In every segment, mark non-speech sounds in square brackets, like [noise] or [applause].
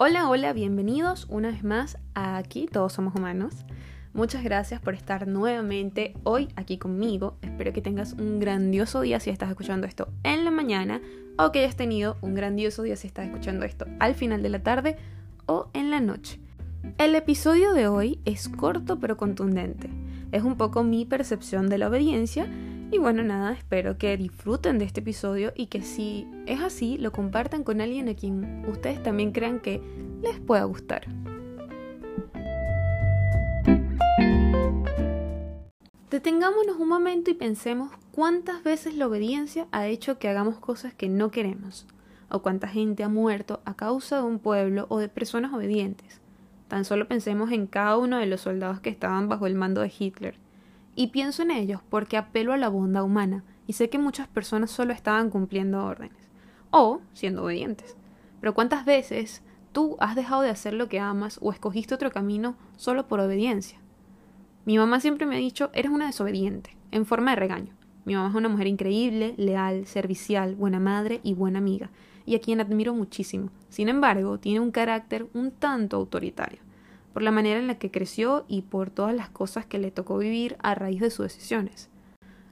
Hola, hola, bienvenidos una vez más a Aquí Todos Somos Humanos. Muchas gracias por estar nuevamente hoy aquí conmigo. Espero que tengas un grandioso día si estás escuchando esto en la mañana o que hayas tenido un grandioso día si estás escuchando esto al final de la tarde o en la noche. El episodio de hoy es corto pero contundente. Es un poco mi percepción de la obediencia y bueno, nada, espero que disfruten de este episodio y que si es así, lo compartan con alguien a quien ustedes también crean que les pueda gustar. Detengámonos un momento y pensemos cuántas veces la obediencia ha hecho que hagamos cosas que no queremos, o cuánta gente ha muerto a causa de un pueblo o de personas obedientes. Tan solo pensemos en cada uno de los soldados que estaban bajo el mando de Hitler y pienso en ellos porque apelo a la bondad humana y sé que muchas personas solo estaban cumpliendo órdenes o siendo obedientes. Pero ¿cuántas veces tú has dejado de hacer lo que amas o escogiste otro camino solo por obediencia? Mi mamá siempre me ha dicho, eres una desobediente, en forma de regaño. Mi mamá es una mujer increíble, leal, servicial, buena madre y buena amiga, y a quien admiro muchísimo. Sin embargo, tiene un carácter un tanto autoritario por la manera en la que creció y por todas las cosas que le tocó vivir a raíz de sus decisiones.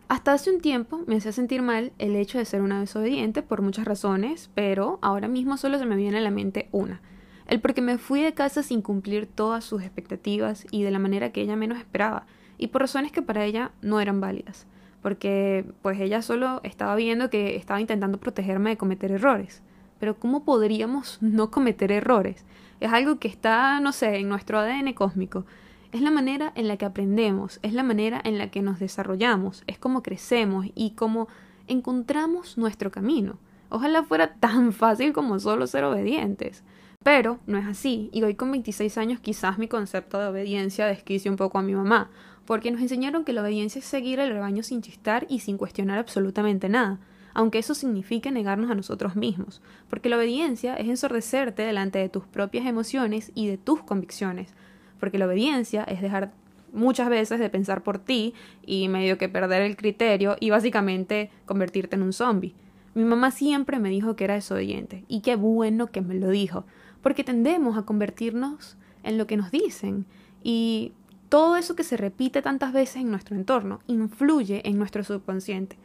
Hasta hace un tiempo me hacía sentir mal el hecho de ser una desobediente por muchas razones, pero ahora mismo solo se me viene a la mente una. El porque me fui de casa sin cumplir todas sus expectativas y de la manera que ella menos esperaba, y por razones que para ella no eran válidas, porque pues ella solo estaba viendo que estaba intentando protegerme de cometer errores. Pero ¿cómo podríamos [laughs] no cometer errores? Es algo que está, no sé, en nuestro ADN cósmico. Es la manera en la que aprendemos, es la manera en la que nos desarrollamos, es como crecemos y como encontramos nuestro camino. Ojalá fuera [laughs] tan fácil como solo ser obedientes. Pero no es así, y hoy con 26 años quizás mi concepto de obediencia desquicie un poco a mi mamá, porque nos enseñaron que la obediencia es seguir el rebaño sin chistar y sin cuestionar absolutamente nada aunque eso signifique negarnos a nosotros mismos, porque la obediencia es ensordecerte delante de tus propias emociones y de tus convicciones, porque la obediencia es dejar muchas veces de pensar por ti y medio que perder el criterio y básicamente convertirte en un zombie. Mi mamá siempre me dijo que era desobediente y qué bueno que me lo dijo, porque tendemos a convertirnos en lo que nos dicen y todo eso que se repite tantas veces en nuestro entorno influye en nuestro subconsciente.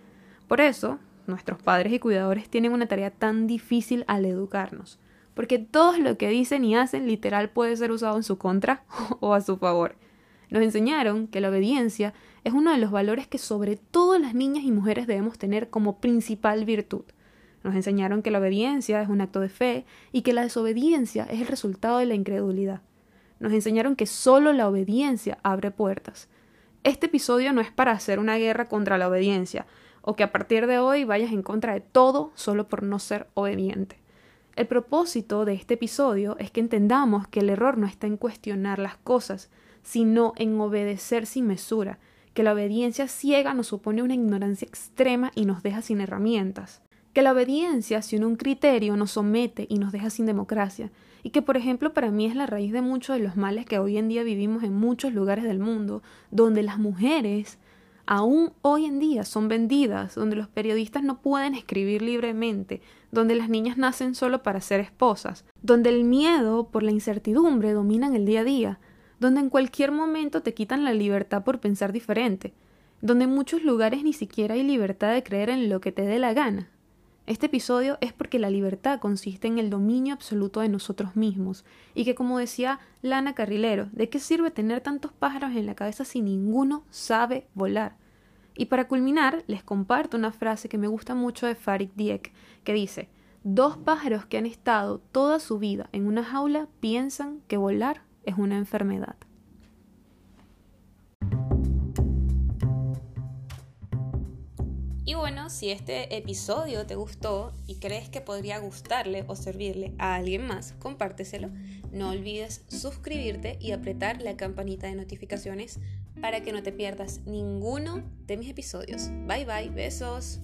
Por eso, nuestros padres y cuidadores tienen una tarea tan difícil al educarnos, porque todo lo que dicen y hacen literal puede ser usado en su contra [laughs] o a su favor. Nos enseñaron que la obediencia es uno de los valores que sobre todo las niñas y mujeres debemos tener como principal virtud. Nos enseñaron que la obediencia es un acto de fe y que la desobediencia es el resultado de la incredulidad. Nos enseñaron que solo la obediencia abre puertas. Este episodio no es para hacer una guerra contra la obediencia, o que a partir de hoy vayas en contra de todo solo por no ser obediente. El propósito de este episodio es que entendamos que el error no está en cuestionar las cosas, sino en obedecer sin mesura, que la obediencia ciega nos supone una ignorancia extrema y nos deja sin herramientas, que la obediencia sin un criterio nos somete y nos deja sin democracia, y que por ejemplo para mí es la raíz de muchos de los males que hoy en día vivimos en muchos lugares del mundo, donde las mujeres aún hoy en día son vendidas, donde los periodistas no pueden escribir libremente, donde las niñas nacen solo para ser esposas, donde el miedo por la incertidumbre dominan el día a día, donde en cualquier momento te quitan la libertad por pensar diferente, donde en muchos lugares ni siquiera hay libertad de creer en lo que te dé la gana. Este episodio es porque la libertad consiste en el dominio absoluto de nosotros mismos, y que como decía Lana Carrilero, ¿de qué sirve tener tantos pájaros en la cabeza si ninguno sabe volar? Y para culminar, les comparto una frase que me gusta mucho de Farid Dieck, que dice, dos pájaros que han estado toda su vida en una jaula piensan que volar es una enfermedad. Y bueno, si este episodio te gustó y crees que podría gustarle o servirle a alguien más, compárteselo. No olvides suscribirte y apretar la campanita de notificaciones para que no te pierdas ninguno de mis episodios. Bye bye, besos.